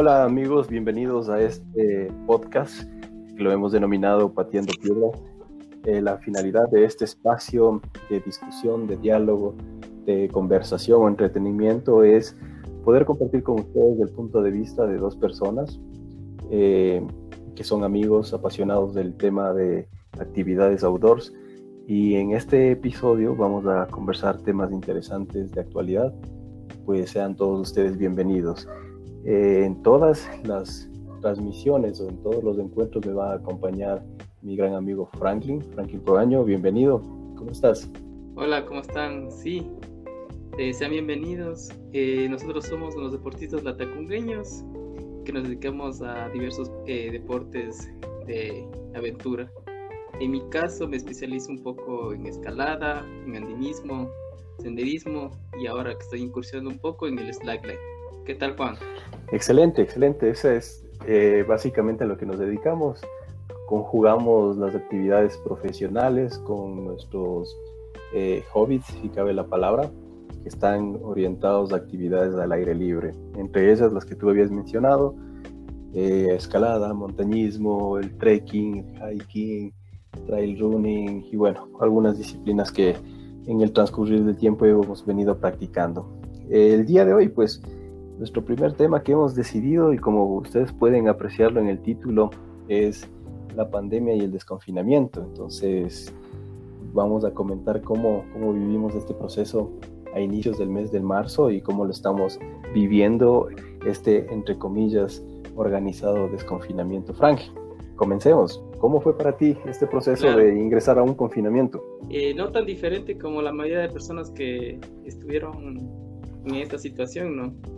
Hola amigos, bienvenidos a este podcast que lo hemos denominado Pateando Piedras. Eh, la finalidad de este espacio de discusión, de diálogo, de conversación o entretenimiento es poder compartir con ustedes el punto de vista de dos personas eh, que son amigos apasionados del tema de actividades outdoors. Y en este episodio vamos a conversar temas interesantes de actualidad. Pues sean todos ustedes bienvenidos. Eh, en todas las transmisiones o en todos los encuentros me va a acompañar mi gran amigo Franklin. Franklin Proaño, bienvenido. ¿Cómo estás? Hola, ¿cómo están? Sí, eh, sean bienvenidos. Eh, nosotros somos los deportistas latacungueños que nos dedicamos a diversos deportes de aventura. En mi caso me especializo un poco en escalada, en andinismo, senderismo y ahora que estoy incursionando un poco en el slackline. ¿Qué tal, Juan? Excelente, excelente. Esa es eh, básicamente a lo que nos dedicamos. Conjugamos las actividades profesionales con nuestros eh, hobbies, si cabe la palabra, que están orientados a actividades al aire libre. Entre ellas las que tú habías mencionado, eh, escalada, montañismo, el trekking, hiking, trail running y bueno, algunas disciplinas que en el transcurrir del tiempo hemos venido practicando. El día de hoy, pues, nuestro primer tema que hemos decidido, y como ustedes pueden apreciarlo en el título, es la pandemia y el desconfinamiento. Entonces, vamos a comentar cómo, cómo vivimos este proceso a inicios del mes de marzo y cómo lo estamos viviendo, este, entre comillas, organizado desconfinamiento. Frank, comencemos. ¿Cómo fue para ti este proceso de ingresar a un confinamiento? Eh, no tan diferente como la mayoría de personas que estuvieron en esta situación, ¿no?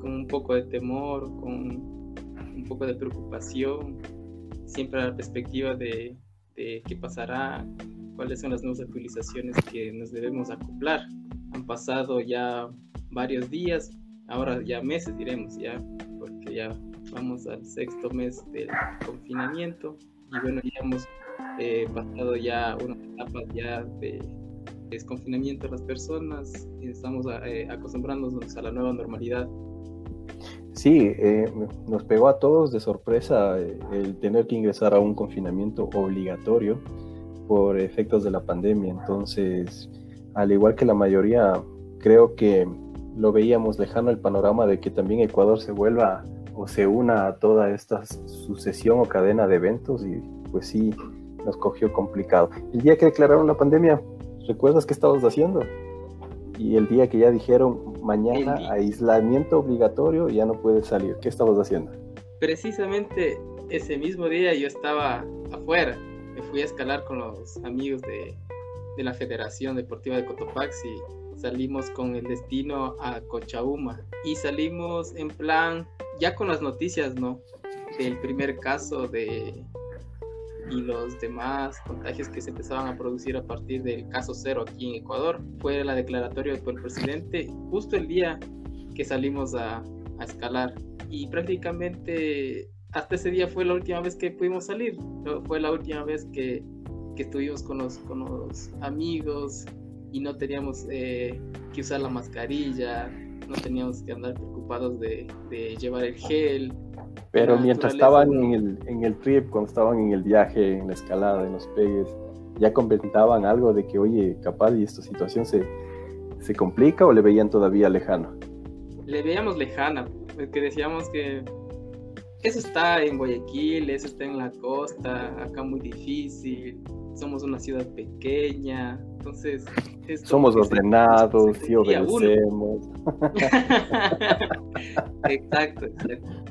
Con un poco de temor, con un poco de preocupación, siempre a la perspectiva de, qué pasará, cuáles son las nuevas actualizaciones que nos debemos acoplar. Han pasado ya varios días, ahora ya meses diremos ya, porque ya vamos al sexto mes del confinamiento y bueno, ya hemos eh, pasado ya una etapa ya de desconfinamiento de las personas y estamos eh, acostumbrándonos a la nueva normalidad. Sí, eh, nos pegó a todos de sorpresa eh, el tener que ingresar a un confinamiento obligatorio por efectos de la pandemia. Entonces, al igual que la mayoría, creo que lo veíamos lejano el panorama de que también Ecuador se vuelva o se una a toda esta sucesión o cadena de eventos y pues sí, nos cogió complicado. El día que declararon la pandemia, ¿recuerdas qué estabas haciendo? Y el día que ya dijeron mañana aislamiento obligatorio y ya no puedes salir. ¿Qué estabas haciendo? Precisamente ese mismo día yo estaba afuera. Me fui a escalar con los amigos de, de la Federación Deportiva de Cotopaxi. Salimos con el destino a Cochauma y salimos en plan, ya con las noticias, ¿no? Del primer caso de, y los demás contagios que se empezaban a producir a partir del caso cero aquí en Ecuador. Fue la declaratoria del presidente justo el día que salimos a, a escalar y prácticamente hasta ese día fue la última vez que pudimos salir, fue la última vez que, que estuvimos con los, con los amigos y no teníamos eh, que usar la mascarilla, no teníamos que andar preocupados de, de llevar el gel, pero mientras estaban en el, en el trip, cuando estaban en el viaje, en la escalada, en los pegues, ya comentaban algo de que, oye, capaz y esta situación se, se complica o le veían todavía lejano? Le veíamos lejana, porque decíamos que eso está en Guayaquil, eso está en la costa, acá muy difícil, somos una ciudad pequeña, entonces... Somos ordenados, sí obedecemos. exacto, exacto.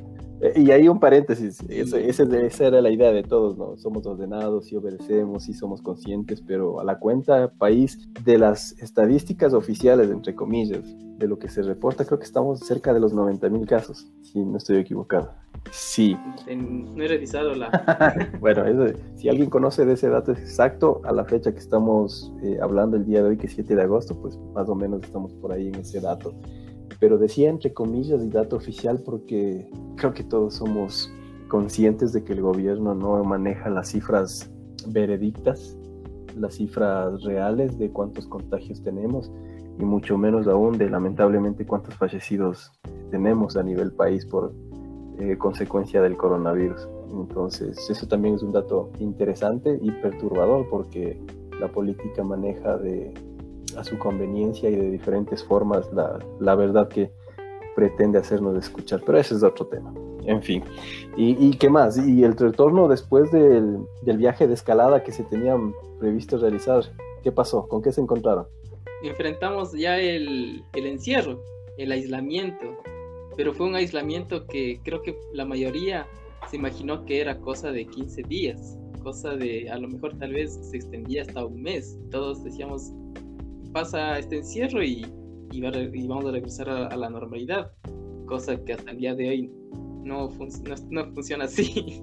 Y ahí un paréntesis, esa era la idea de todos, ¿no? Somos ordenados y obedecemos y somos conscientes, pero a la cuenta país de las estadísticas oficiales, entre comillas, de lo que se reporta, creo que estamos cerca de los 90 mil casos, si no estoy equivocado. Sí. No he revisado la... bueno, si alguien conoce de ese dato exacto, a la fecha que estamos eh, hablando el día de hoy, que es 7 de agosto, pues más o menos estamos por ahí en ese dato pero decía entre comillas y dato oficial porque creo que todos somos conscientes de que el gobierno no maneja las cifras veredictas, las cifras reales de cuántos contagios tenemos y mucho menos aún de lamentablemente cuántos fallecidos tenemos a nivel país por eh, consecuencia del coronavirus. Entonces, eso también es un dato interesante y perturbador porque la política maneja de, a su conveniencia y de diferentes formas la, la verdad que pretende hacernos escuchar, pero ese es otro tema. En fin, ¿y, qué más? ¿Y el retorno después del, del, viaje de escalada que se tenían previsto realizar? ¿Qué pasó? ¿Con qué se encontraron? Enfrentamos ya el, el encierro, el aislamiento, pero fue un aislamiento que creo que la mayoría se imaginó que era cosa de 15 días, cosa de a lo mejor tal vez se extendía hasta un mes. Todos decíamos, pasa este encierro y, y, vamos a regresar a, la normalidad, cosa que hasta el día de hoy no, no, funciona así.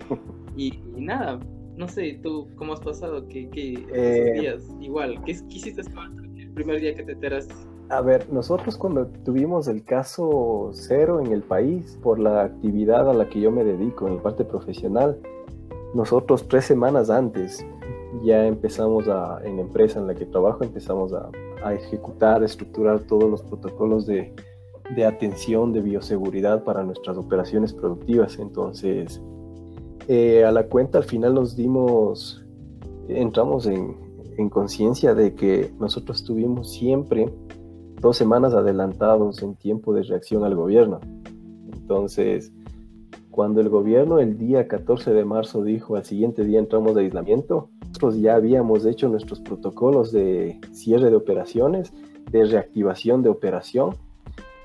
y, nada, no sé, tú cómo has pasado, qué, qué eh, días, igual, ¿qué, hiciste el primer día que te enteraste? A ver, nosotros cuando tuvimos el caso cero en el país por la actividad a la que yo me dedico en la parte profesional, nosotros tres semanas antes ya empezamos a, en la empresa en la que trabajo, empezamos a, a ejecutar, a estructurar todos los protocolos de, de, atención, de bioseguridad para nuestras operaciones productivas. Entonces, eh, a la cuenta al final nos dimos, entramos en, en conciencia de que nosotros tuvimos siempre dos semanas adelantados en tiempo de reacción al gobierno. Entonces, cuando el gobierno el día 14 de marzo dijo al siguiente día entramos de aislamiento, nosotros ya habíamos hecho nuestros protocolos de cierre de operaciones, de reactivación de operación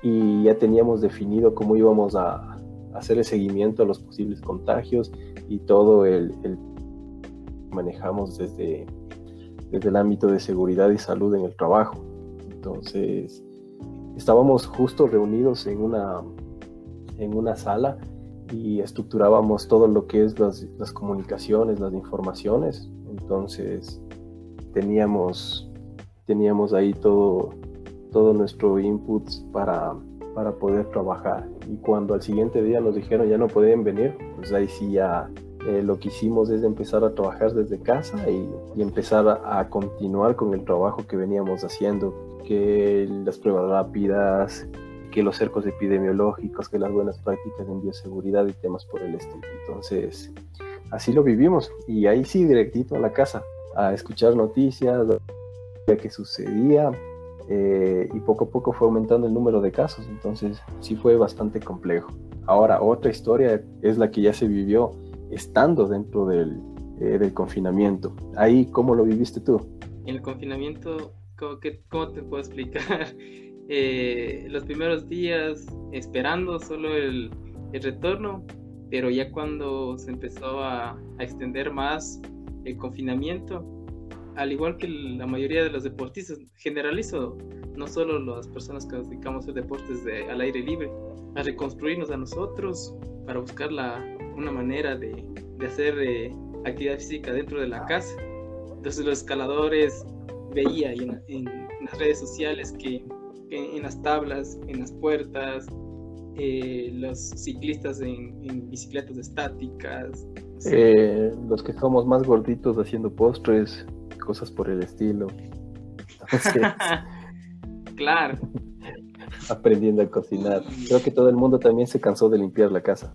y ya teníamos definido cómo íbamos a hacer el seguimiento a los posibles contagios y todo el, el manejamos desde, desde el ámbito de seguridad y salud en el trabajo. Entonces, estábamos justo reunidos en una, en una sala y estructurábamos todo lo que es las, las comunicaciones, las informaciones. Entonces, teníamos, teníamos ahí todo, todo nuestro input para, para poder trabajar. Y cuando al siguiente día nos dijeron ya no pueden venir, pues ahí sí ya eh, lo que hicimos es empezar a trabajar desde casa y, empezar a, a, continuar con el trabajo que veníamos haciendo que las pruebas rápidas, que los cercos epidemiológicos, que las buenas prácticas en bioseguridad y temas por el estilo. Entonces, así lo vivimos y ahí sí, directito a la casa, a escuchar noticias, a qué sucedía eh, y poco a poco fue aumentando el número de casos, entonces sí fue bastante complejo. Ahora, otra historia es la que ya se vivió estando dentro del, eh, del confinamiento. Ahí, ¿cómo lo viviste tú? En el confinamiento ¿cómo, te puedo explicar? Eh, los primeros días esperando solo el, retorno, pero ya cuando se empezó a, extender más el confinamiento, al igual que la mayoría de los deportistas, generalizo, no solo las personas que nos dedicamos a deportes de, al aire libre, a reconstruirnos a nosotros para buscar la, una manera de, de hacer eh, actividad física dentro de la casa. Entonces los escaladores veía en, en, las redes sociales que, en las tablas, en las puertas, eh, los ciclistas en, bicicletas estáticas. Eh, los que somos más gorditos haciendo postres, cosas por el estilo. claro. Aprendiendo a cocinar. Creo que todo el mundo también se cansó de limpiar la casa.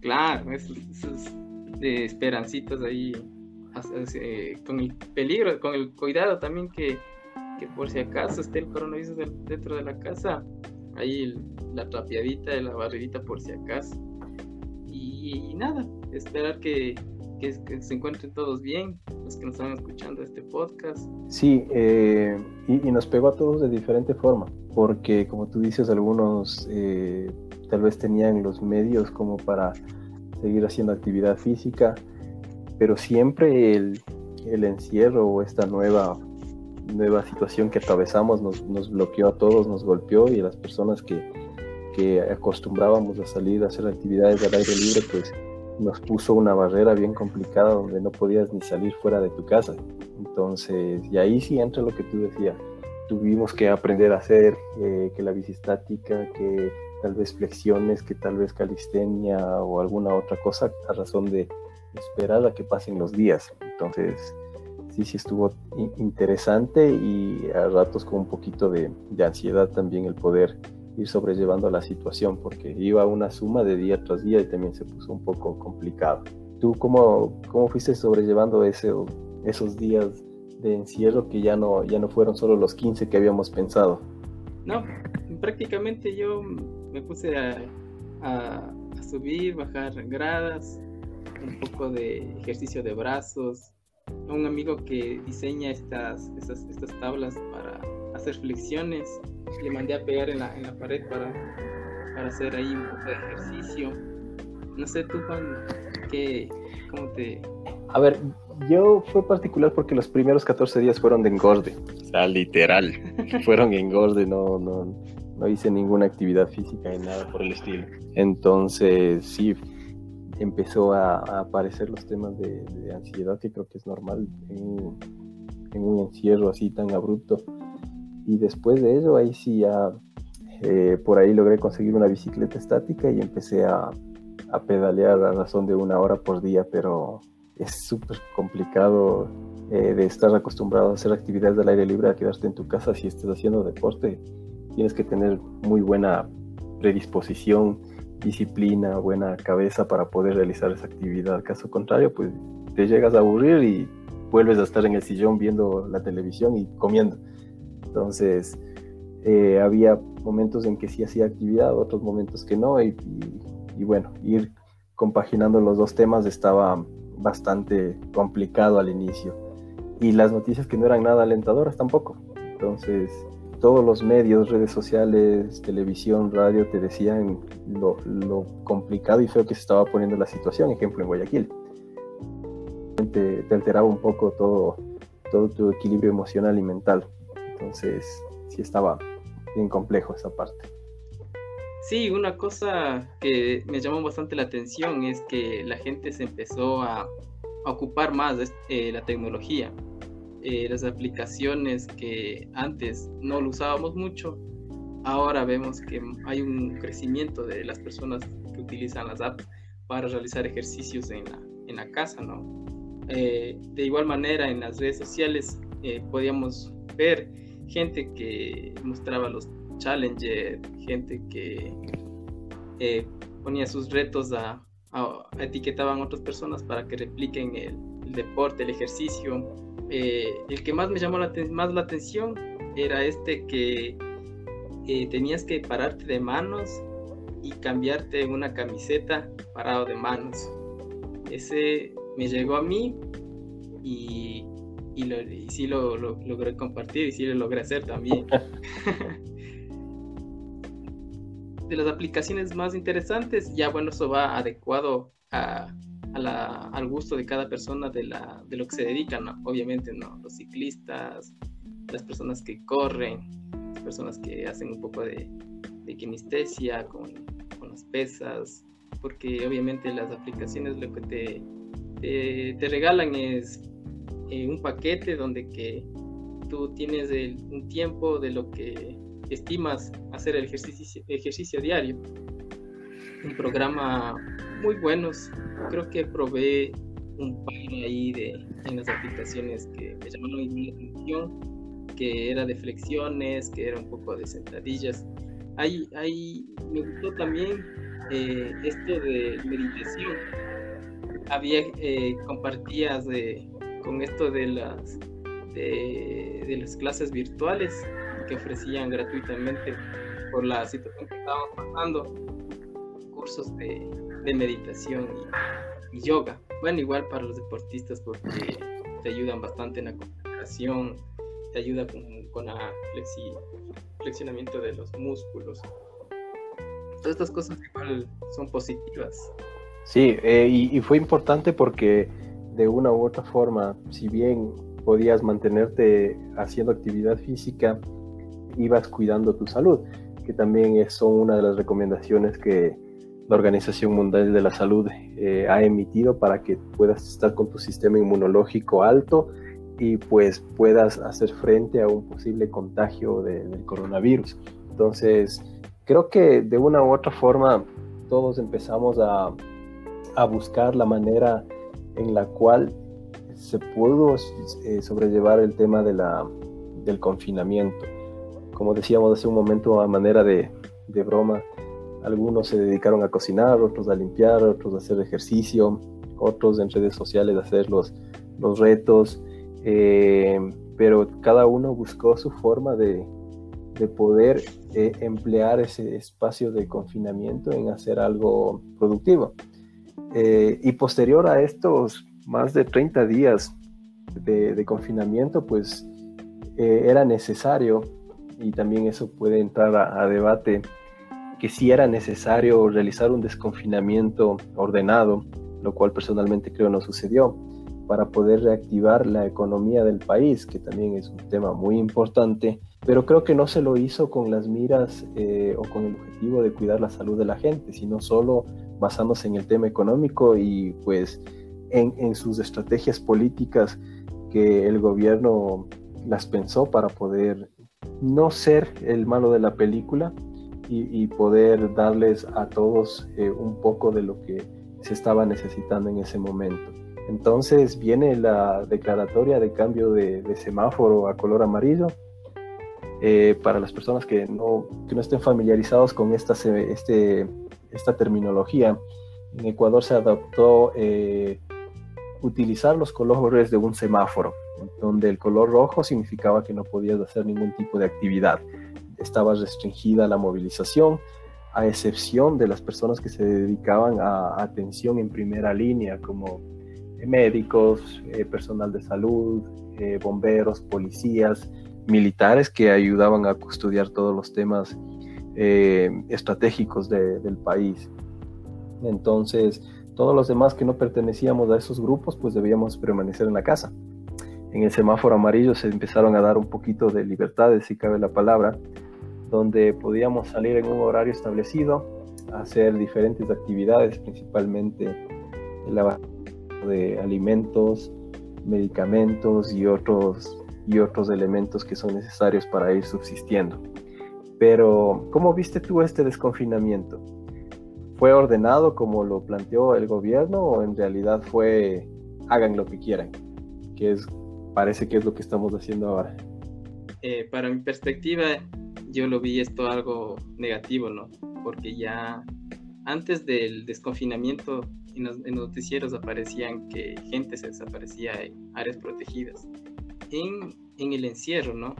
Claro, esos, de esperancitos ahí con el peligro, con el cuidado también que, que por si acaso esté el coronavirus dentro de la casa, ahí la trapeadita, la barridita por si acaso. Y, nada, esperar que, se encuentren todos bien, los que nos están escuchando este podcast. Sí, eh, y, nos pegó a todos de diferente forma, porque como tú dices, algunos eh, tal vez tenían los medios como para seguir haciendo actividad física, pero siempre el, el encierro o esta nueva, nueva situación que atravesamos nos, nos, bloqueó a todos, nos golpeó y a las personas que, que acostumbrábamos a salir a hacer actividades al aire libre, pues nos puso una barrera bien complicada donde no podías ni salir fuera de tu casa. Entonces, y ahí sí entra lo que tú decías. Tuvimos que aprender a hacer eh, que la bici estática, que tal vez flexiones, que tal vez calistenia o alguna otra cosa a razón de esperar a que pasen los días. Entonces, sí, sí estuvo interesante y a ratos con un poquito de, ansiedad también el poder ir sobrellevando la situación, porque iba una suma de día tras día y también se puso un poco complicado. ¿Tú cómo, cómo fuiste sobrellevando ese, esos días de encierro que ya no, ya no fueron solo los 15 que habíamos pensado? No, prácticamente yo me puse a, a, subir, bajar gradas, un poco de ejercicio de brazos. Un amigo que diseña estas, estas, estas tablas para hacer flexiones, le mandé a pegar en la, en la pared para, para hacer ahí un poco de ejercicio. No sé tú, Juan, ¿qué, ¿cómo te...? A ver, yo fue particular porque los primeros 14 días fueron de engorde. O sea, literal. fueron engorde, no, no, no hice ninguna actividad física ni nada por el estilo. Entonces, sí, empezó a, aparecer los temas de, ansiedad, que creo que es normal en, en, un encierro así tan abrupto. Y después de eso, ahí sí ya eh, por ahí logré conseguir una bicicleta estática y empecé a, a pedalear a razón de una hora por día, pero es súper complicado eh, de estar acostumbrado a hacer actividades del aire libre, a quedarte en tu casa si estás haciendo deporte. Tienes que tener muy buena predisposición, disciplina, buena cabeza para poder realizar esa actividad. Caso contrario, pues te llegas a aburrir y vuelves a estar en el sillón viendo la televisión y comiendo. Entonces, eh, había momentos en que sí hacía actividad, otros momentos que no, y, y bueno, ir compaginando los dos temas estaba bastante complicado al inicio. Y las noticias que no eran nada alentadoras tampoco. Entonces, todos los medios, redes sociales, televisión, radio, te decían lo, complicado y feo que se estaba poniendo la situación, ejemplo en Guayaquil. Te, te, alteraba un poco todo, todo tu equilibrio emocional y mental. Entonces, sí estaba bien complejo esa parte. Sí, una cosa que me llamó bastante la atención es que la gente se empezó a, ocupar más de eh, la tecnología. Eh, las aplicaciones que antes no lo usábamos mucho, ahora vemos que hay un crecimiento de las personas que utilizan las apps para realizar ejercicios en la, en la casa, ¿no? Eh, de igual manera, en las redes sociales podíamos ver gente que mostraba los challenger, gente que eh, ponía sus retos a, etiquetaban a otras personas para que repliquen el, deporte, el ejercicio. Eh, el que más me llamó la, más la atención era este que eh, tenías que pararte de manos y cambiarte una camiseta parado de manos. Ese me llegó a mí y, y, sí lo, lo, logré compartir y sí lo logré hacer también. de las aplicaciones más interesantes, ya bueno, eso va adecuado a, al gusto de cada persona de, la, de lo que se dedican, obviamente, ¿no? Los ciclistas, las personas que corren, las personas que hacen un poco de, de kinestesia con, con, las pesas, porque obviamente las aplicaciones lo que te, te, regalan es eh, un paquete donde que tú tienes un tiempo de lo que estimas hacer el ejercicio, ejercicio diario. Un programa muy buenos. Creo que probé un par ahí de, en las aplicaciones que me llamaron la atención, que era de flexiones, que era un poco de sentadillas. Ahí, ahí me gustó también eh, esto de meditación. Había eh, compartías de, con esto de las, de, de las clases virtuales que ofrecían gratuitamente por la situación que estábamos pasando, cursos de, de meditación y, yoga. Bueno, igual para los deportistas porque te ayudan bastante en la concentración, te ayuda con, con el flexionamiento de los músculos. Todas estas cosas igual son positivas. Sí, eh, y, y fue importante porque de una u otra forma, si bien podías mantenerte haciendo actividad física, ibas cuidando tu salud, que también son una de las recomendaciones que la Organización Mundial de la Salud eh, ha emitido para que puedas estar con tu sistema inmunológico alto y pues puedas hacer frente a un posible contagio del coronavirus. Entonces, creo que de una u otra forma todos empezamos a, a buscar la manera en la cual se pudo eh, sobrellevar el tema de la, del confinamiento como decíamos hace un momento, a manera de, de broma. Algunos se dedicaron a cocinar, otros a limpiar, otros a hacer ejercicio, otros en redes sociales a hacer los, los retos, eh, pero cada uno buscó su forma de, de poder eh, emplear ese espacio de confinamiento en hacer algo productivo. Eh, y posterior a estos más de 30 días de, confinamiento, pues era necesario, y también eso puede entrar a, a debate, que si era necesario realizar un desconfinamiento ordenado, lo cual personalmente creo no sucedió, para poder reactivar la economía del país, que también es un tema muy importante, pero creo que no se lo hizo con las miras eh, o con el objetivo de cuidar la salud de la gente, sino solo basándose en el tema económico y pues en sus estrategias políticas que el gobierno las pensó para poder no ser el malo de la película y, poder darles a todos eh, un poco de lo que se estaba necesitando en ese momento. Entonces viene la declaratoria de cambio de, semáforo a color amarillo. Eh, para las personas que no, que no estén familiarizados con esta, este, esta terminología, en Ecuador se adoptó eh, utilizar los colores de un semáforo, donde el color rojo significaba que no podías hacer ningún tipo de actividad. Estaba restringida la movilización, a excepción de las personas que se dedicaban a atención en primera línea, como médicos, eh, personal de salud, eh, bomberos, policías, militares que ayudaban a custodiar todos los temas eh, estratégicos del país. Entonces, todos los demás que no pertenecíamos a esos grupos, pues debíamos permanecer en la casa. En el semáforo amarillo se empezaron a dar un poquito de libertades, si cabe la palabra, donde podíamos salir en un horario establecido, hacer diferentes actividades, principalmente la de alimentos, medicamentos y otros, y otros elementos que son necesarios para ir subsistiendo. Pero, ¿cómo viste tú este desconfinamiento? ¿Fue ordenado como lo planteó el gobierno o en realidad fue hagan lo que quieran? Que es, parece que es lo que estamos haciendo ahora. Eh, para mi perspectiva, yo lo vi esto algo negativo, ¿no? Porque ya antes del desconfinamiento en los, noticieros aparecían que gente se desaparecía en áreas protegidas, en, en el encierro, ¿no?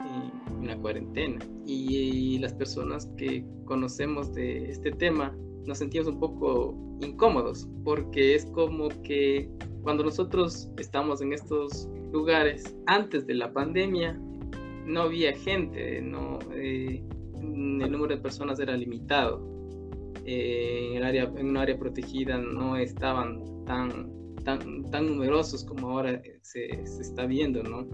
En, la cuarentena. Y, las personas que conocemos de este tema nos sentimos un poco incómodos, porque es como que cuando nosotros estamos en estos lugares antes de la pandemia, no había gente, no, eh, el número de personas era limitado. Eh, en, el área, en un área protegida no estaban tan, tan, tan numerosos como ahora se, se está viendo, ¿no?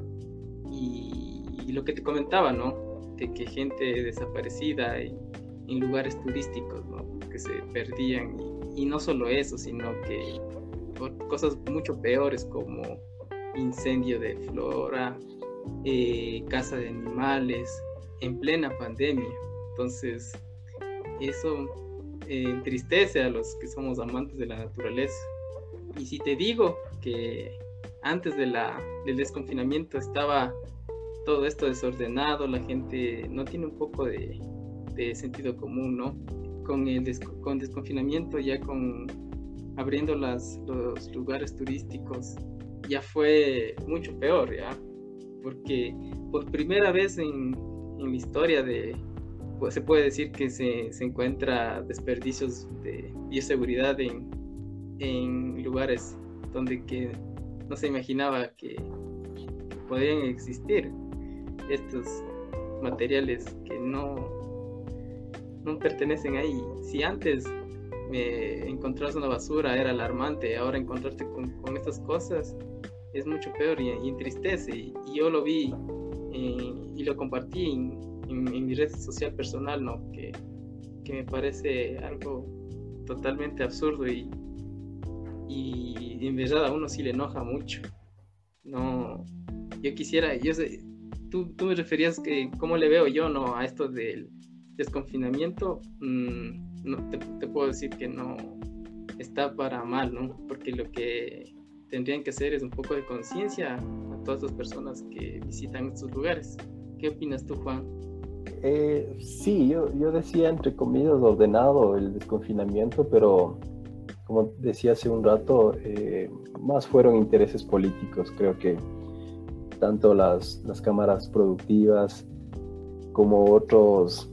Y, lo que te comentaba, ¿no? Que, que gente desaparecida en, en, lugares turísticos, ¿no? Que se perdían. Y, y no solo eso, sino que cosas mucho peores como incendio de flora, eh, casa de animales, en plena pandemia. Entonces, eso eh, entristece a los que somos amantes de la naturaleza. Y si te digo que antes de la, del desconfinamiento estaba todo esto desordenado, la gente no tiene un poco de, sentido común, ¿no? Con el con desconfinamiento, ya con abriendo los lugares turísticos, ya fue mucho peor, ¿ya? Porque por primera vez en, en la historia de, pues, se puede decir que se, se encuentra desperdicios de bioseguridad en, en lugares donde que no se imaginaba que, podrían existir estos materiales que no, no pertenecen ahí. Si antes me encontrabas una basura era alarmante, ahora encontrarte con, con estas cosas es mucho peor y, entristece. Y, yo lo vi eh, y lo compartí en, mi red social personal, ¿no? Que, que, me parece algo totalmente absurdo y, y en verdad a uno sí le enoja mucho. No, yo quisiera, yo sé, tú, tú me referías que cómo le veo yo, ¿no? A esto del desconfinamiento, mm, no, te, te puedo decir que no está para mal, ¿no? Porque lo que tendrían que hacer es un poco de conciencia a todas las personas que visitan estos lugares. ¿Qué opinas tú, Juan? Eh, sí, yo, yo decía entre comillas ordenado el desconfinamiento, pero como decía hace un rato, eh, más fueron intereses políticos. Creo que tanto las, las cámaras productivas como otros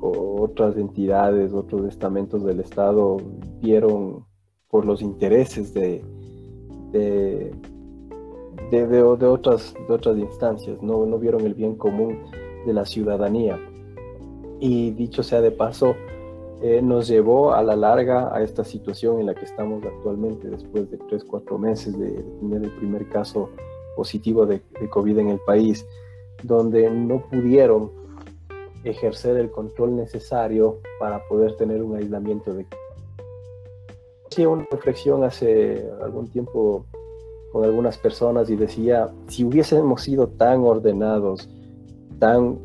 otras entidades, otros estamentos del Estado vieron por los intereses de, de, de, otras, de otras instancias, no, no vieron el bien común de la ciudadanía. Y dicho sea de paso, eh, nos llevó a la larga a esta situación en la que estamos actualmente, después de tres, cuatro meses de, tener el primer caso positivo de, de, COVID en el país, donde no pudieron ejercer el control necesario para poder tener un aislamiento de... Hacía una reflexión hace algún tiempo con algunas personas y decía, si hubiésemos sido tan ordenados, tan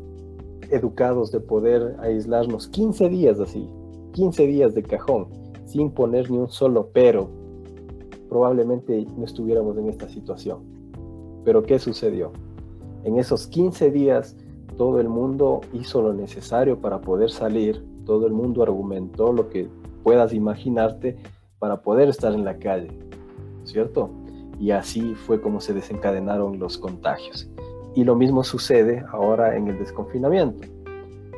educados de poder aislarnos 15 días así, 15 días de cajón, sin poner ni un solo pero, probablemente no estuviéramos en esta situación. Pero ¿qué sucedió? En esos 15 días todo el mundo hizo lo necesario para poder salir, todo el mundo argumentó lo que puedas imaginarte para poder estar en la calle, ¿cierto? Y así fue como se desencadenaron los contagios. Y lo mismo sucede ahora en el desconfinamiento.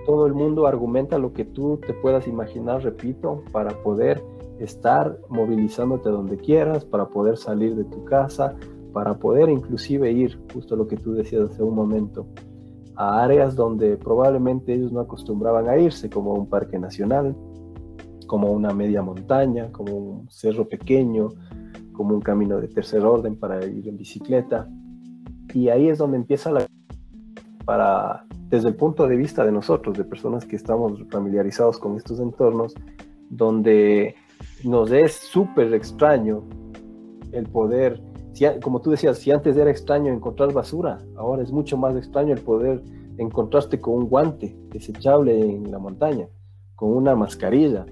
Todo el mundo argumenta lo que tú te puedas imaginar, repito, para poder estar movilizándote donde quieras, para poder salir de tu casa, para poder inclusive ir, justo lo que tú decías hace un momento, a áreas donde probablemente ellos no acostumbraban a irse, como un parque nacional, como una media montaña, como un cerro pequeño, como un camino de tercer orden para ir en bicicleta. Y ahí es donde empieza la... para, desde el punto de vista de nosotros, de personas que estamos familiarizados con estos entornos, donde nos es súper extraño el poder como tú decías, si antes era extraño encontrar basura, ahora es mucho más extraño el poder encontrarte con un guante desechable en la montaña, con una mascarilla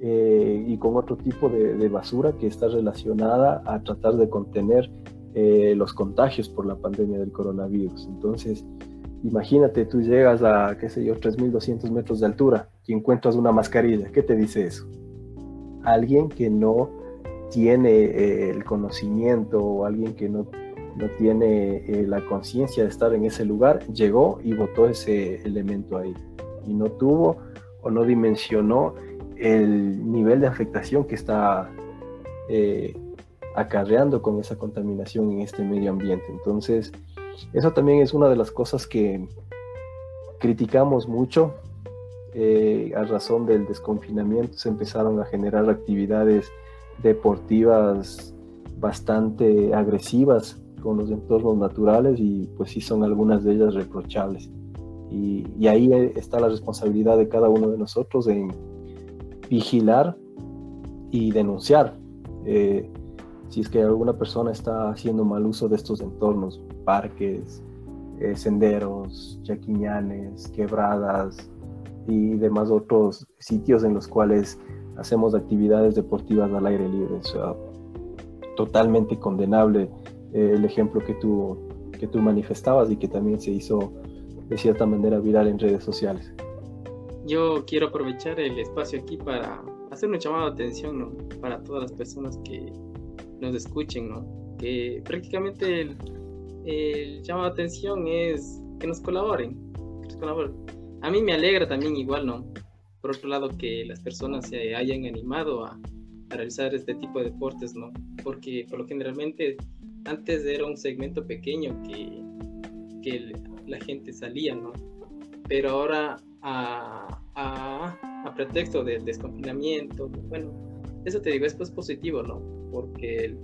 eh, y con otro tipo de, basura que está relacionada a tratar de contener eh, los contagios por la pandemia del coronavirus. Entonces, imagínate, tú llegas a, qué sé yo, 3.200 metros de altura y encuentras una mascarilla. ¿Qué te dice eso? Alguien que no tiene eh, el conocimiento o alguien que no, no tiene eh, la conciencia de estar en ese lugar, llegó y botó ese elemento ahí. Y no tuvo o no dimensionó el nivel de afectación que está eh, acarreando con esa contaminación en este medio ambiente. Entonces, eso también es una de las cosas que criticamos mucho. a razón del desconfinamiento se empezaron a generar actividades deportivas bastante agresivas con los entornos naturales y pues sí son algunas de ellas reprochables. Y, ahí está la responsabilidad de cada uno de nosotros en vigilar y denunciar eh, si es que alguna persona está haciendo mal uso de estos entornos, parques, eh, senderos, chaquiñanes, quebradas y demás otros sitios en los cuales hacemos actividades deportivas al aire libre. O sea, totalmente condenable eh, el ejemplo que tú, que tú manifestabas y que también se hizo de cierta manera viral en redes sociales. Yo quiero aprovechar el espacio aquí para hacer un llamado de atención ¿no? para todas las personas que nos escuchen, ¿no? que prácticamente el, el llamado de atención es que nos colaboren, que nos colaboren. A mí me alegra también igual, ¿no? por otro lado, que las personas se hayan animado a, realizar este tipo de deportes, ¿no? Porque por lo generalmente antes era un segmento pequeño que, que la gente salía, ¿no? Pero ahora a, a, pretexto del desconfinamiento, bueno, eso te digo, es pues positivo, ¿no? Porque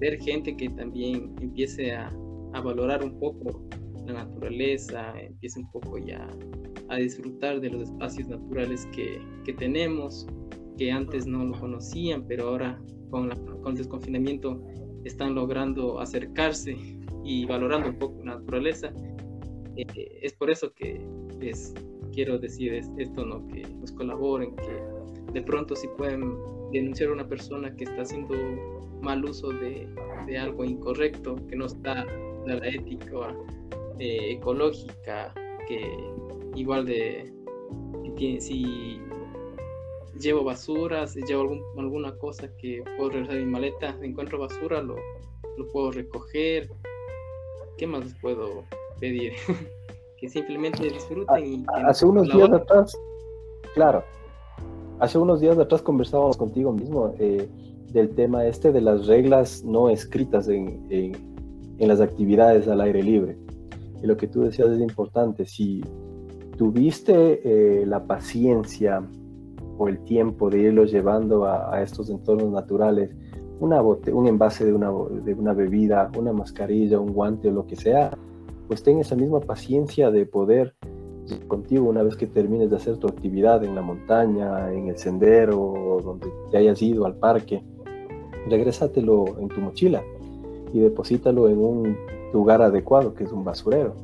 ver gente que también empiece a, a valorar un poco la naturaleza, empiece un poco ya a disfrutar de los espacios naturales que, que tenemos, que antes no lo conocían, pero ahora con, con el desconfinamiento están logrando acercarse y valorando un poco la naturaleza. Eh, es por eso que les quiero decir esto, ¿no? que nos colaboren, que de pronto si pueden denunciar a una persona que está haciendo mal uso de, de algo incorrecto, que no está de la ética eh, ecológica, que igual de si llevo basura, si llevo alguna cosa que puedo regresar mi maleta, encuentro basura, lo, lo puedo recoger. ¿Qué más les puedo pedir? que simplemente disfruten. Y hace unos días atrás, claro, hace unos días atrás conversábamos contigo mismo eh, del tema este de las reglas no escritas en, en, las actividades al aire libre. Y lo que tú decías es importante. Si tuviste eh, la paciencia o el tiempo de irlos llevando a, estos entornos naturales, una un envase de una, de una bebida, una mascarilla, un guante o lo que sea, pues ten esa misma paciencia de poder contigo una vez que termines de hacer tu actividad en la montaña, en el sendero, donde te hayas ido al parque, regrésatelo en tu mochila y deposítalo en un lugar adecuado, que es un basurero.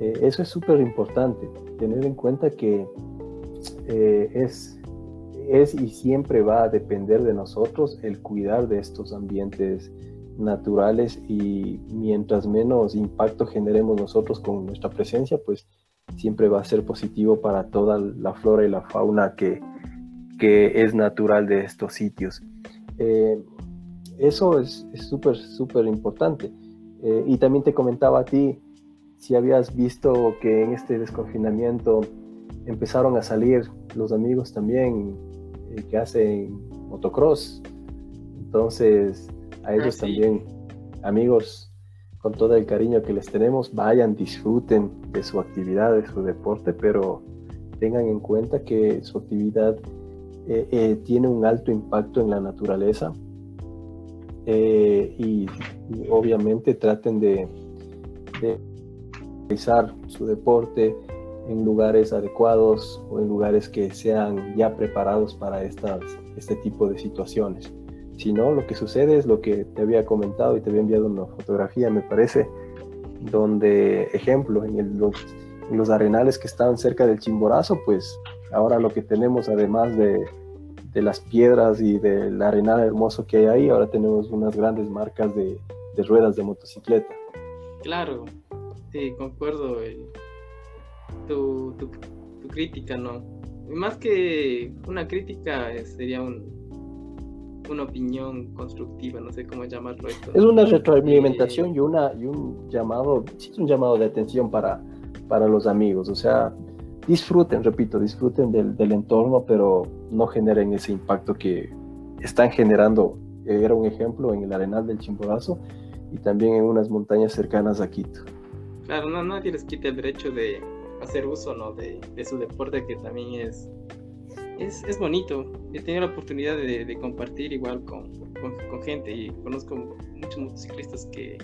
Eh, eso es súper importante, tener en cuenta que eh, es, es y siempre va a depender de nosotros el cuidar de estos ambientes naturales y mientras menos impacto generemos nosotros con nuestra presencia, pues siempre va a ser positivo para toda la flora y la fauna que, que es natural de estos sitios. Eh, eso es súper, súper importante. Eh, y también te comentaba a ti si habías visto que en este desconfinamiento empezaron a salir los amigos también eh, que hacen motocross. Entonces, a ellos ah, también, amigos, con todo el cariño que les tenemos, vayan, disfruten de su actividad, de su deporte, pero tengan en cuenta que su actividad eh, eh, tiene un alto impacto en la naturaleza eh, y, obviamente traten de, de realizar su deporte en lugares adecuados o en lugares que sean ya preparados para estas, este tipo de situaciones. Si no, lo que sucede es lo que te había comentado y te había enviado una fotografía, me parece, donde, ejemplo, en, los, arenales que estaban cerca del Chimborazo, pues ahora lo que tenemos, además de, las piedras y del arenal hermoso que hay ahí, ahora tenemos unas grandes marcas de, ruedas de motocicleta. Claro, sí, concuerdo. tu, tu, crítica, ¿no? Más que una crítica, sería un, una opinión constructiva, no sé cómo llamarlo esto. Es una retroalimentación y, una, y un llamado, sí es un llamado de atención para, para los amigos, o sea, disfruten, repito, disfruten del, del entorno, pero no generen ese impacto que están generando. Era un ejemplo en el Arenal del Chimborazo y también en unas montañas cercanas a Quito. Claro, no, nadie les quita el derecho de hacer uso ¿no? de, de su deporte que también es es, es bonito. He tenido la oportunidad de, compartir igual con, con, gente y conozco muchos motociclistas que,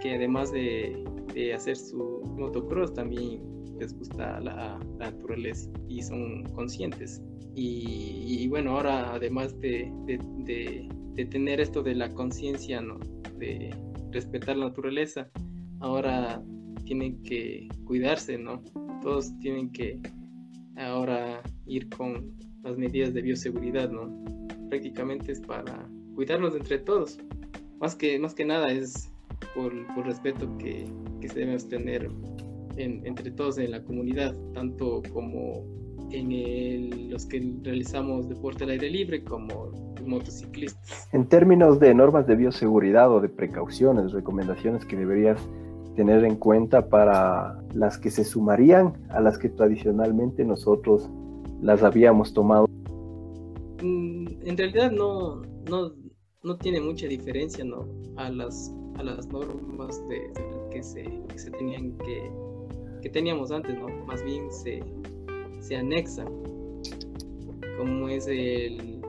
que además de, de, hacer su motocross también les gusta la, naturaleza y son conscientes. Y, bueno, ahora además de, de, tener esto de la conciencia, ¿no? de respetar la naturaleza, ahora tienen que cuidarse, ¿no? Todos tienen que ahora ir con las medidas de bioseguridad, ¿no? Prácticamente es para cuidarnos entre todos. Más que, más que nada es por, por respeto que, que debemos tener entre todos en la comunidad, tanto como en el, los que realizamos deporte al aire libre como motociclistas. En términos de normas de bioseguridad o de precauciones, recomendaciones que deberías tener en cuenta para las que se sumarían a las que tradicionalmente nosotros las habíamos tomado? Mm, en realidad no, no, no tiene mucha diferencia ¿no? a, las, a las normas de, que, se, que se tenían que, que teníamos antes, ¿no? Más bien se, se anexan, como es el,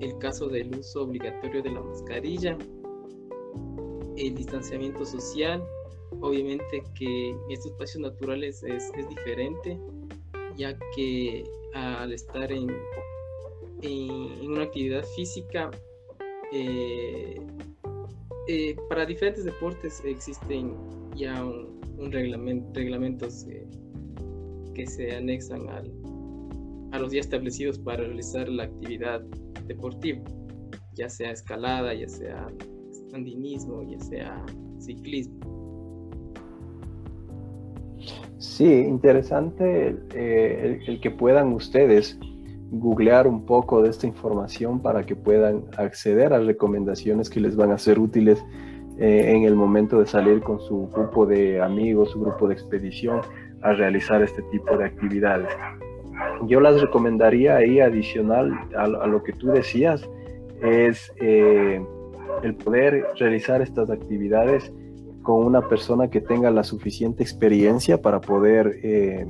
el caso del uso obligatorio de la mascarilla, el distanciamiento social, obviamente que estos espacios naturales es, es diferente, ya que al estar en, en, una actividad física, eh, eh, para diferentes deportes existen ya un, reglamento, reglamentos que se anexan al, a los días establecidos para realizar la actividad deportiva, ya sea escalada, ya sea andinismo, ya sea ciclismo. Sí, interesante eh, el, que puedan ustedes googlear un poco de esta información para que puedan acceder a recomendaciones que les van a ser útiles eh, en el momento de salir con su grupo de amigos, su grupo de expedición a realizar este tipo de actividades. Yo las recomendaría ahí adicional a, lo que tú decías, es eh, el poder realizar estas actividades con una persona que tenga la suficiente experiencia para poder eh,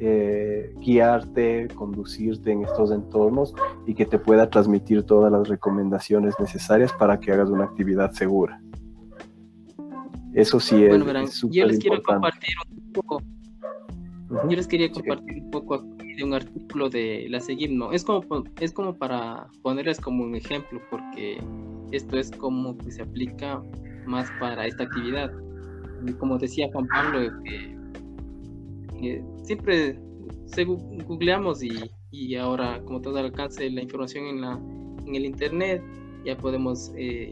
eh, guiarte, conducirte en estos entornos y que te pueda transmitir todas las recomendaciones necesarias para que hagas una actividad segura. Eso sí es, bueno, Yo les quiero compartir un poco. Yo les quería compartir un poco de un artículo de la SEGIMNO. Es como, es como para ponerles como un ejemplo, porque esto es como que se aplica más para esta actividad. Y como decía Juan Pablo, siempre se googleamos y, y, ahora como todo alcance la información en, la, en el internet, ya podemos eh,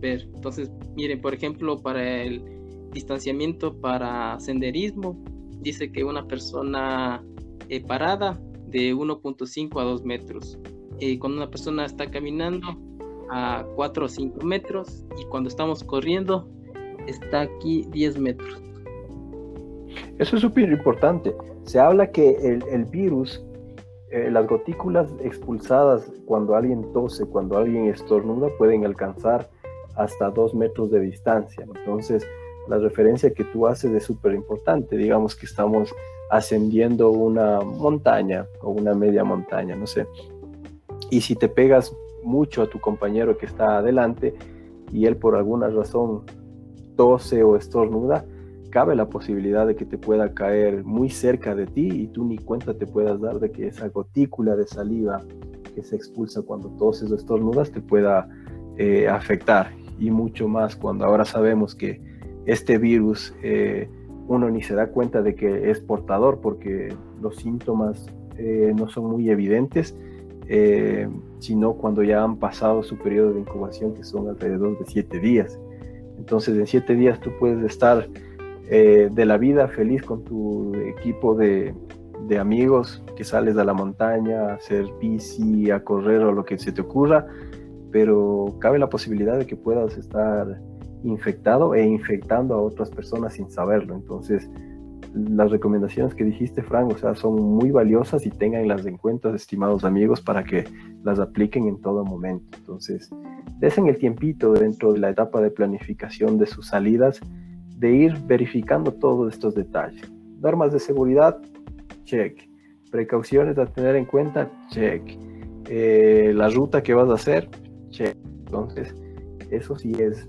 ver. Entonces, miren, por ejemplo, para el distanciamiento para senderismo, dice que una persona eh, parada de 1.5 a 2 metros. Eh, cuando una persona está caminando, a 4 o 5 metros y cuando estamos corriendo está aquí 10 metros. Eso es súper importante. Se habla que el, virus, eh, las gotículas expulsadas cuando alguien tose, cuando alguien estornuda, pueden alcanzar hasta 2 metros de distancia. Entonces, la referencia que tú haces es súper importante. Digamos que estamos ascendiendo una montaña o una media montaña, no sé. Y si te pegas mucho a tu compañero que está adelante y él por alguna razón tose o estornuda, cabe la posibilidad de que te pueda caer muy cerca de ti y tú ni cuenta te puedas dar de que esa gotícula de saliva que se expulsa cuando toses o estornudas te pueda eh, afectar y mucho más cuando ahora sabemos que este virus eh, uno ni se da cuenta de que es portador porque los síntomas eh, no son muy evidentes eh, sino cuando ya han pasado su periodo de incubación, que son alrededor de siete días. Entonces, en siete días tú puedes estar eh, de la vida feliz con tu equipo de, de, amigos, que sales a la montaña a hacer bici, a correr o lo que se te ocurra, pero cabe la posibilidad de que puedas estar infectado e infectando a otras personas sin saberlo. Entonces, las recomendaciones que dijiste, Frank, o sea, son muy valiosas y tenganlas en cuenta, estimados amigos, para que las apliquen en todo momento. Entonces, desen el tiempito dentro de la etapa de planificación de sus salidas de ir verificando todos estos detalles. Normas de seguridad, check. Precauciones a tener en cuenta, check. Eh, la ruta que vas a hacer, check. Entonces, eso sí es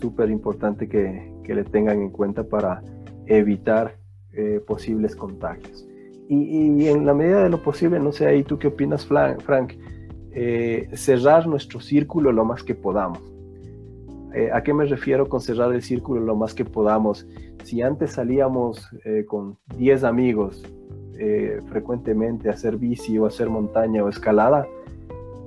súper importante que, que le tengan en cuenta para evitar eh, posibles contagios. Y, en la medida de lo posible, no sé, ahí tú qué opinas, Frank, eh, cerrar nuestro círculo lo más que podamos. Eh, ¿A qué me refiero con cerrar el círculo lo más que podamos? Si antes salíamos con 10 amigos frecuentemente a hacer bici o a hacer montaña o escalada,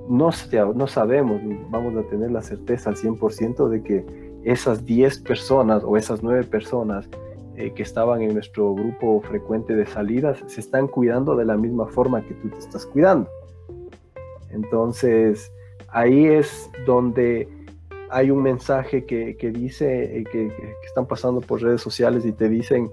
no, no sabemos, vamos a tener la certeza al 100% de que esas 10 personas o esas 9 personas eh, que estaban en nuestro grupo frecuente de salidas se están cuidando de la misma forma que tú te estás cuidando. Entonces, ahí es donde hay un mensaje que, que dice, eh, que, están pasando por redes sociales y te dicen,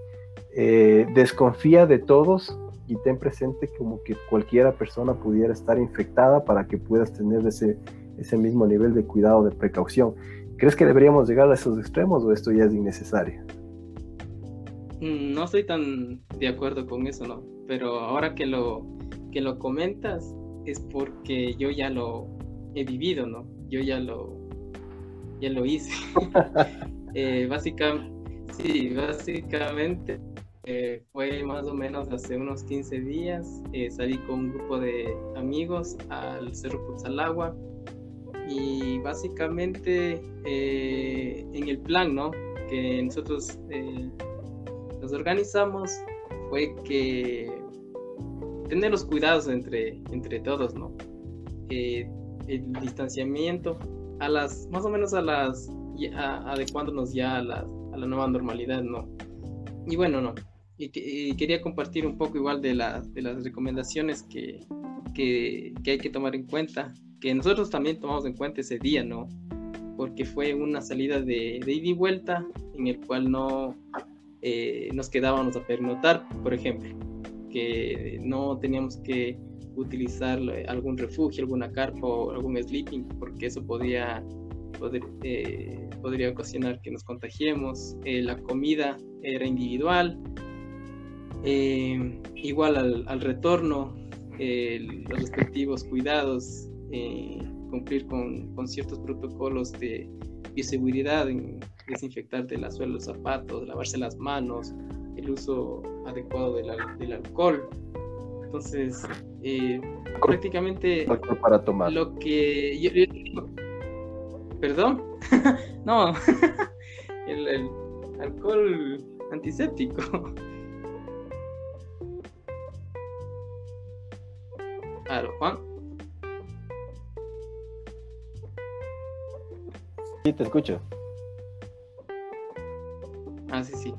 eh, desconfía de todos y ten presente como que cualquiera persona pudiera estar infectada para que puedas tener ese, ese mismo nivel de cuidado, de precaución. ¿Crees que deberíamos llegar a esos extremos o esto ya es innecesario? Mm, no estoy tan de acuerdo con eso, ¿no? Pero ahora que lo, que lo comentas es porque yo ya lo he vivido, ¿no? Yo ya lo, ya lo hice. Eh, básicamente, sí, básicamente eh, fue más o menos hace unos 15 días. Eh, salí con un grupo de amigos al Cerro Putzalagua y básicamente en el plan, ¿no? Que nosotros nos organizamos fue que tener los cuidados entre, entre todos, ¿no? Eh, el distanciamiento, a las, más o menos a las, adecuándonos ya a la, a la nueva normalidad, ¿no? Y bueno, no, y, quería compartir un poco igual de, de las recomendaciones que, que, hay que tomar en cuenta, que nosotros también tomamos en cuenta ese día, ¿no? Porque fue una salida de, de ida y vuelta en el cual no eh, nos quedábamos a pernotar, por ejemplo, que no teníamos que utilizar algún refugio, alguna carpa o algún sleeping, porque eso podía, eh, podría ocasionar que nos contagiemos. Eh, la comida era individual, eh, igual al, retorno, los respectivos cuidados, eh, cumplir con, ciertos protocolos de bioseguridad, desinfectar de la suela los zapatos, lavarse las manos, el uso adecuado del, alcohol. Entonces, eh, prácticamente para tomar. lo que perdón, no, el alcohol antiséptico. Claro, Juan. Sí, te escucho. Ah, sí, sí.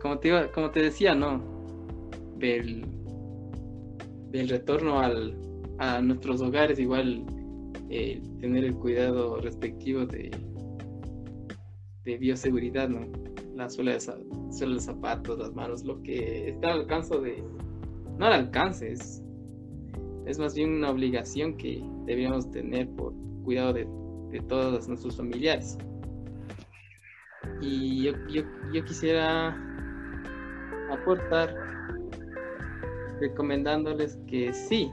Como te, como te decía, ¿no? Del, del retorno al, a nuestros hogares, igual eh, tener el cuidado respectivo de, de bioseguridad, ¿no? La suela de, suela de zapatos, las manos, lo que está al alcance de... No al alcance, es es más bien una obligación que deberíamos tener por cuidado de, todos nuestros familiares. Y yo, quisiera aportar recomendándoles que sí,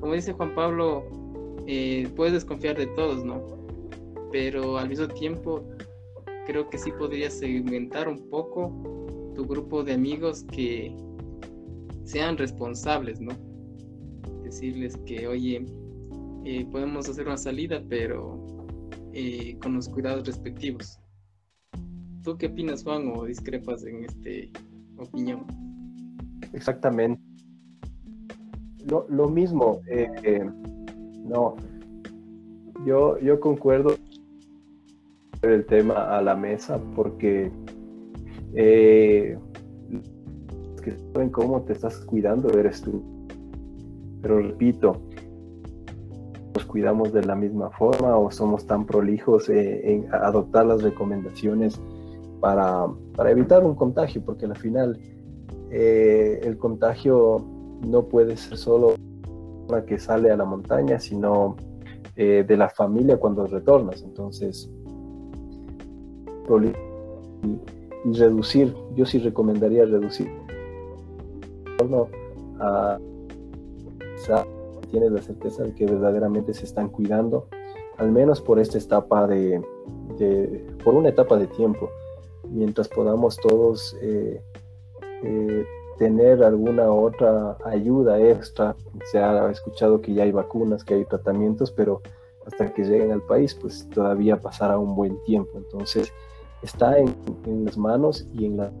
como dice Juan Pablo, eh, puedes desconfiar de todos, ¿no? Pero al mismo tiempo creo que sí podrías segmentar un poco tu grupo de amigos que sean responsables, ¿no? decirles que, oye, eh, podemos hacer una salida, pero eh, con los cuidados respectivos. ¿Tú qué opinas, Juan, o discrepas en este opinión? Exactamente. Lo, mismo, eh, no, yo, yo concuerdo el tema a la mesa porque eh, que saben cómo te estás cuidando eres tú pero repito, nos cuidamos de la misma forma o somos tan prolijos eh, en adoptar las recomendaciones para, evitar un contagio, porque al final eh, el contagio no puede ser solo una que sale a la montaña, sino eh, de la familia cuando retornas. Entonces, y, reducir, yo sí recomendaría reducir a tienes la certeza de que verdaderamente se están cuidando, al menos por esta etapa de, por una etapa de tiempo, mientras podamos todos eh, eh, tener alguna otra ayuda extra. Se ha escuchado que ya hay vacunas, que hay tratamientos, pero hasta que lleguen al país, pues todavía pasará un buen tiempo. Entonces, está en, las manos y en la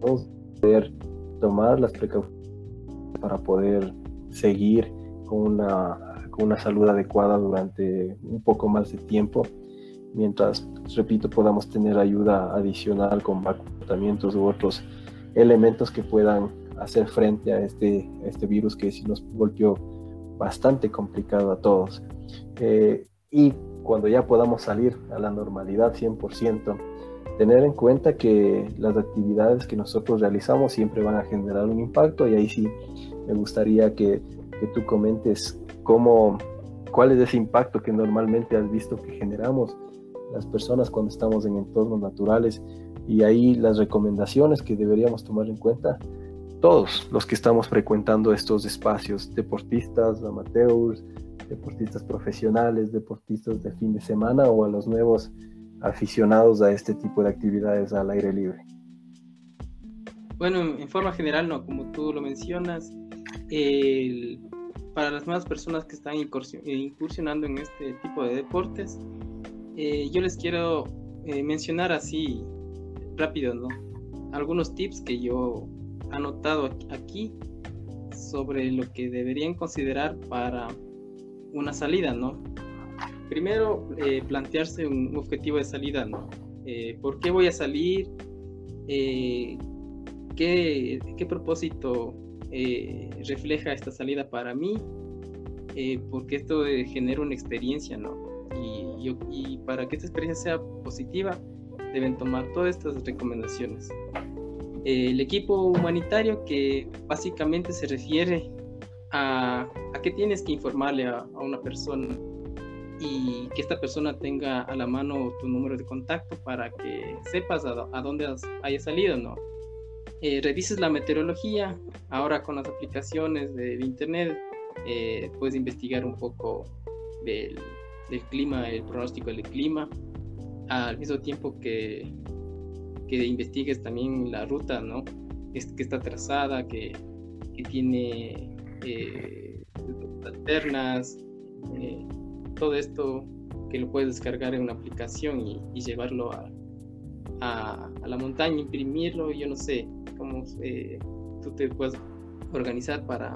poder tomar las precauciones para poder seguir con una, con una salud adecuada durante un poco más de tiempo, mientras, repito, podamos tener ayuda adicional con tratamientos u otros elementos que puedan hacer frente a este, este virus que sí nos golpeó bastante complicado a todos. Eh, y cuando ya podamos salir a la normalidad 100%, tener en cuenta que las actividades que nosotros realizamos siempre van a generar un impacto y ahí sí me gustaría que, que tú comentes cómo, cuál es ese impacto que normalmente has visto que generamos las personas cuando estamos en entornos naturales y ahí las recomendaciones que deberíamos tomar en cuenta todos los que estamos frecuentando estos espacios, deportistas, amateurs, deportistas profesionales, deportistas de fin de semana o a los nuevos aficionados a este tipo de actividades al aire libre. Bueno, en forma general, no, como tú lo mencionas, para las nuevas personas que están incursionando en este tipo de deportes, eh, yo les quiero eh, mencionar así rápido, ¿no? Algunos tips que yo he anotado aquí sobre lo que deberían considerar para una salida, ¿no? Primero, eh, plantearse un objetivo de salida, ¿no? ¿Por qué voy a salir? qué, qué propósito refleja esta salida para mí, porque esto genera una experiencia, ¿no? Y, y, para que esta experiencia sea positiva, deben tomar todas estas recomendaciones. el equipo humanitario que básicamente se refiere a, a qué tienes que informarle a, a, una persona y que esta persona tenga a la mano tu número de contacto para que sepas a, a dónde has, haya salido, ¿no? Eh, revises la meteorología, ahora con las aplicaciones de internet eh, puedes investigar un poco del, clima, el pronóstico del clima, al mismo tiempo que, que investigues también la ruta, ¿no? Es, que está trazada, que, que tiene eh, alternas, eh, todo esto que lo puedes descargar en una aplicación y, llevarlo a, a, a, la montaña, imprimirlo, yo no sé, cómo eh, tú te puedes organizar para,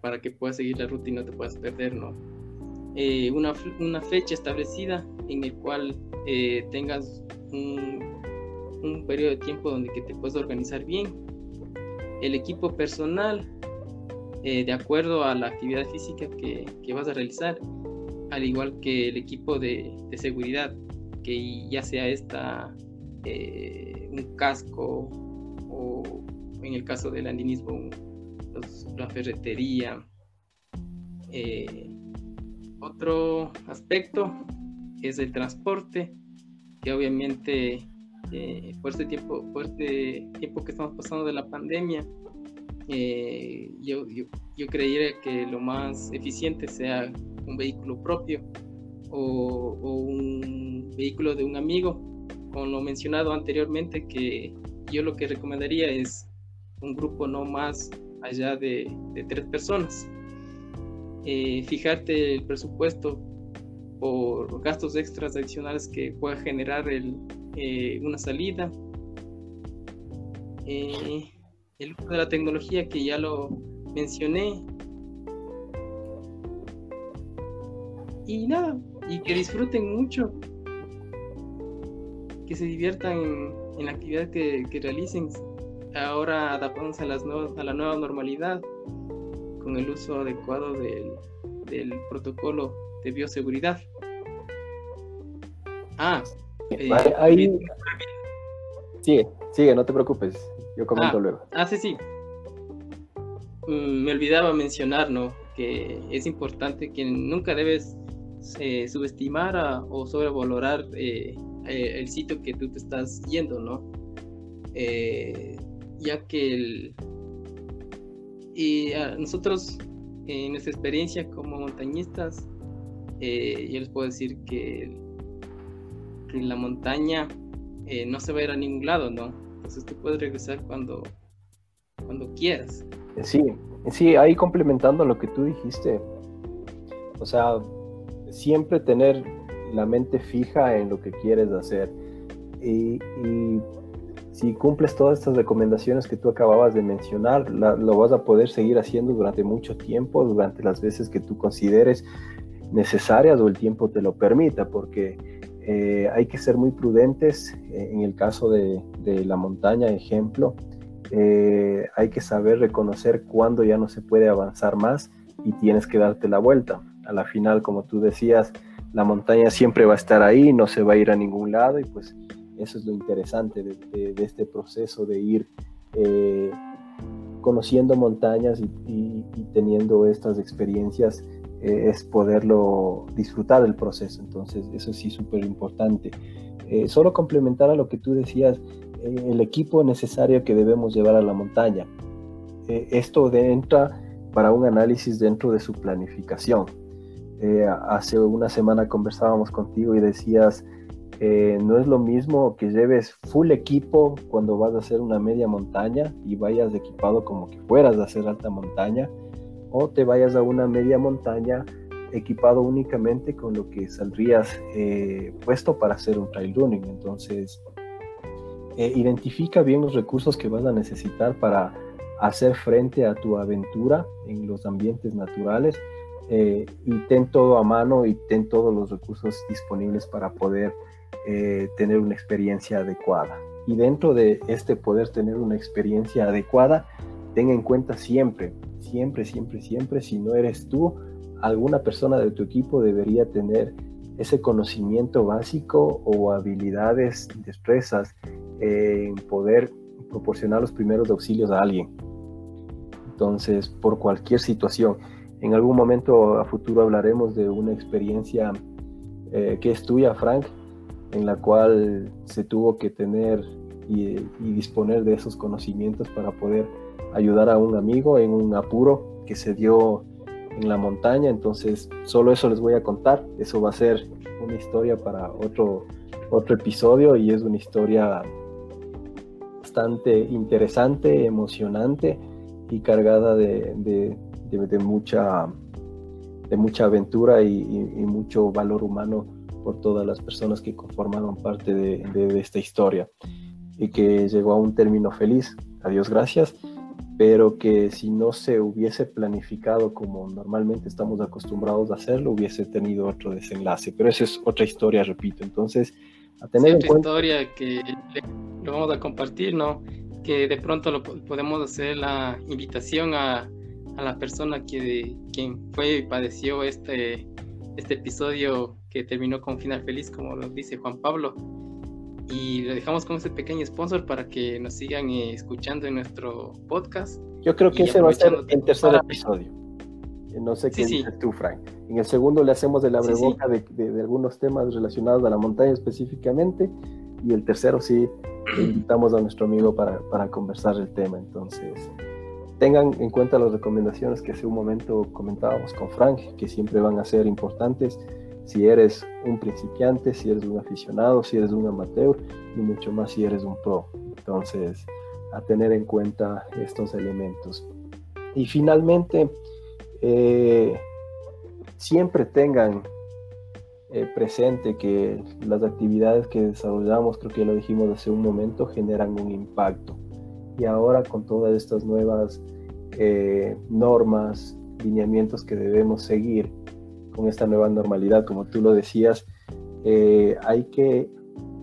para que puedas seguir la ruta y no te puedas perder, ¿no? Eh, una, una, fecha establecida en el cual eh, tengas un, un, periodo de tiempo donde que te puedas organizar bien. El equipo personal, de acuerdo a la actividad física que, que, vas a realizar, al igual que el equipo de, de seguridad, que ya sea esta un casco, o en el caso del andinismo, la ferretería. Eh, otro aspecto es el transporte, que obviamente eh, por este tiempo, por este tiempo que estamos pasando de la pandemia, eh, yo, yo, creería que lo más eficiente sea un vehículo propio o, o, un vehículo de un amigo, como lo mencionado anteriormente, que yo lo que recomendaría es un grupo no más allá de, tres personas. Eh, fijarte el presupuesto por gastos extras adicionales que pueda generar el, eh, una salida. Eh, el uso de la tecnología que ya lo mencioné. Y nada, y que disfruten mucho, que se diviertan en la actividad que, realicen, ahora adaptándose a, las a la nueva normalidad con el uso adecuado del, del protocolo de bioseguridad. Ah, eh, ahí... Sigue, sigue, no te preocupes, yo comento ah, luego. Ah, sí, sí. Mm, me olvidaba mencionar, ¿no? Que es importante que nunca debes eh, subestimar o sobrevalorar eh, eh, el sitio que tú te estás yendo, ¿no? Ya que el, y nosotros en nuestra experiencia como montañistas, eh, yo les puedo decir que, que la montaña no se va a ir a ningún lado, ¿no? Entonces tú puedes regresar cuando, cuando quieras. Sí, sí, ahí complementando lo que tú dijiste, o sea, siempre tener la mente fija en lo que quieres hacer. Y, si cumples todas estas recomendaciones que tú acababas de mencionar, lo vas a poder seguir haciendo durante mucho tiempo, durante las veces que tú consideres necesarias o el tiempo te lo permita, porque eh, hay que ser muy prudentes eh, en el caso de, la montaña, ejemplo. Eh, hay que saber reconocer cuándo ya no se puede avanzar más y tienes que darte la vuelta. A la final, como tú decías, la montaña siempre va a estar ahí, no se va a ir a ningún lado y pues eso es lo interesante de, este proceso de ir eh, conociendo montañas y, teniendo estas experiencias, eh, es poderlo disfrutar del proceso. Entonces eso sí súper importante. Eh, solo complementar a lo que tú decías, el equipo necesario que debemos llevar a la montaña. esto entra para un análisis dentro de su planificación hace una semana conversábamos contigo y decías, eh, no es lo mismo que lleves full equipo cuando vas a hacer una media montaña y vayas equipado como que fueras a hacer alta montaña, o te vayas a una media montaña equipado únicamente con lo que saldrías eh, puesto para hacer un trail running. Entonces, identifica bien los recursos que vas a necesitar para hacer frente a tu aventura en los ambientes naturales eh, y ten todo a mano y ten todos los recursos disponibles para poder eh, tener una experiencia adecuada. Y dentro de este poder tener una experiencia adecuada, ten en cuenta siempre, siempre, siempre, siempre, si no eres tú, alguna persona de tu equipo debería tener ese conocimiento básico o habilidades, destrezas en poder proporcionar los primeros auxilios a alguien. Entonces, por cualquier situación, en algún momento a futuro hablaremos de una experiencia eh, que es tuya, Frank, en la cual se tuvo que tener y, disponer de esos conocimientos para poder ayudar a un amigo en un apuro que se dio en la montaña. Entonces, solo eso les voy a contar. Eso va a ser una historia para otro, otro episodio y es una historia bastante interesante, emocionante y cargada de, de, mucha, de mucha aventura y, mucho valor humano por todas las personas que conformaron parte de, esta historia y que llegó a un término feliz, a Dios gracias, pero que si no se hubiese planificado como normalmente estamos acostumbrados a hacerlo, hubiese tenido otro desenlace. Pero esa es otra historia, repito. Entonces, a tener en cuenta... historia que lo vamos a compartir, ¿no? Que de pronto lo podemos hacer la invitación a, a la persona que quien fue y padeció este, este episodio que terminó con final feliz, como lo dice Juan Pablo. Y lo dejamos con ese pequeño sponsor para que nos sigan eh, escuchando en nuestro podcast. Yo creo que ese va a ser el tercer episodio. Eh, no sé qué dices tú, Frank. En el segundo le hacemos el abreboca de, de, algunos temas relacionados a la montaña específicamente. Y el tercero sí invitamos a nuestro amigo para, para conversar el tema. Entonces, tengan en cuenta las recomendaciones que hace un momento comentábamos con Frank, que siempre van a ser importantes si eres un principiante, si eres un aficionado, si eres un amateur y mucho más si eres un pro. Entonces, a tener en cuenta estos elementos. Y finalmente, eh, siempre tengan eh, presente que las actividades que desarrollamos, creo que lo dijimos hace un momento, generan un impacto y ahora con todas estas nuevas eh, normas, lineamientos que debemos seguir con esta nueva normalidad, como tú lo decías, eh, hay que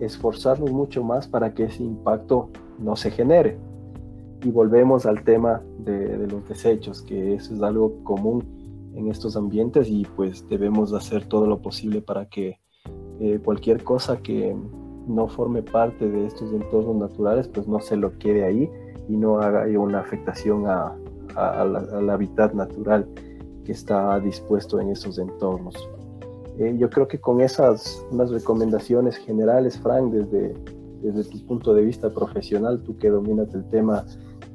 esforzarnos mucho más para que ese impacto no se genere. Y volvemos al tema de, los desechos, que eso es algo común en estos ambientes y pues debemos hacer todo lo posible para que eh, cualquier cosa que no forme parte de estos entornos naturales, pues no se lo quede ahí y no haga una afectación al hábitat natural que está dispuesto en esos entornos. Eh, yo creo que con esas unas recomendaciones generales, Frank, desde, desde tu punto de vista profesional, tú que dominas el tema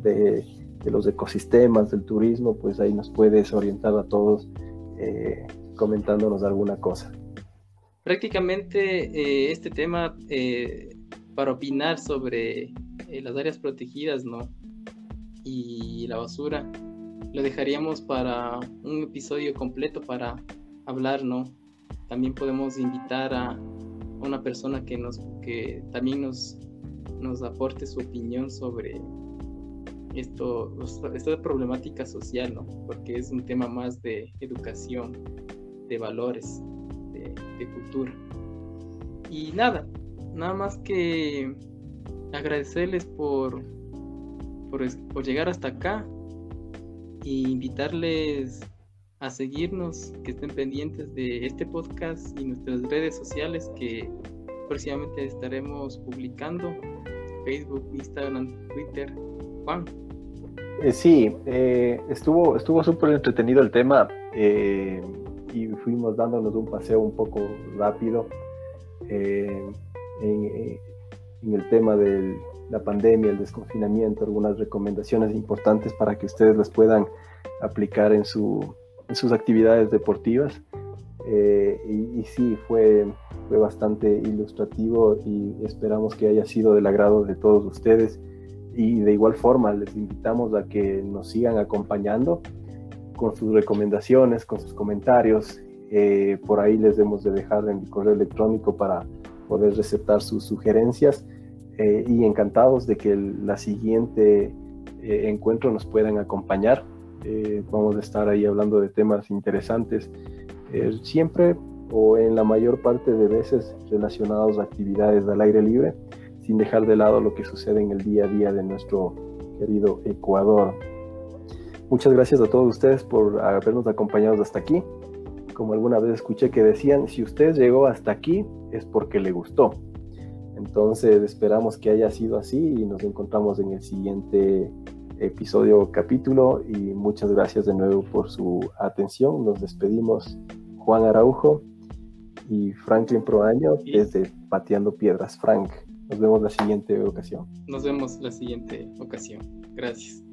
de, de los ecosistemas, del turismo, pues ahí nos puedes orientar a todos eh, comentándonos alguna cosa. Prácticamente eh, este tema para opinar sobre eh, las áreas protegidas, ¿no? Y la basura, lo dejaríamos para un episodio completo para hablar, ¿no? También podemos invitar a una persona que nos que también nos, nos aporte su opinión sobre esto, esta problemática social, ¿no? Porque es un tema más de educación, de valores, de, cultura. Y nada, nada más que agradecerles por, por, llegar hasta acá e invitarles a seguirnos, que estén pendientes de este podcast y nuestras redes sociales que próximamente estaremos publicando, Facebook, Instagram, Twitter. Juan. Eh, sí, eh, estuvo estuvo súper entretenido el tema eh, y fuimos dándonos un paseo un poco rápido en, en el tema de la pandemia, el desconfinamiento, algunas recomendaciones importantes para que ustedes las puedan aplicar en, su, en sus actividades deportivas. Eh, y, sí, fue, fue bastante ilustrativo y esperamos que haya sido del agrado de todos ustedes. Y de igual forma, les invitamos a que nos sigan acompañando con sus recomendaciones, con sus comentarios. Eh, por ahí les debemos de dejar en el correo electrónico para poder recetar sus sugerencias eh, y encantados de que la siguiente eh, encuentro nos puedan acompañar. Eh, vamos a estar ahí hablando de temas interesantes, siempre o en la mayor parte de veces relacionados a actividades al aire libre, sin dejar de lado lo que sucede en el día a día de nuestro querido Ecuador. Muchas gracias a todos ustedes por habernos acompañado hasta aquí. Como alguna vez escuché que decían, si usted llegó hasta aquí es porque le gustó. Entonces esperamos que haya sido así y nos encontramos en el siguiente episodio capítulo y muchas gracias de nuevo por su atención. Nos despedimos Juan Araujo y Franklin Proaño desde Pateando Piedras. Frank, nos vemos la siguiente ocasión. Nos vemos la siguiente ocasión. Gracias.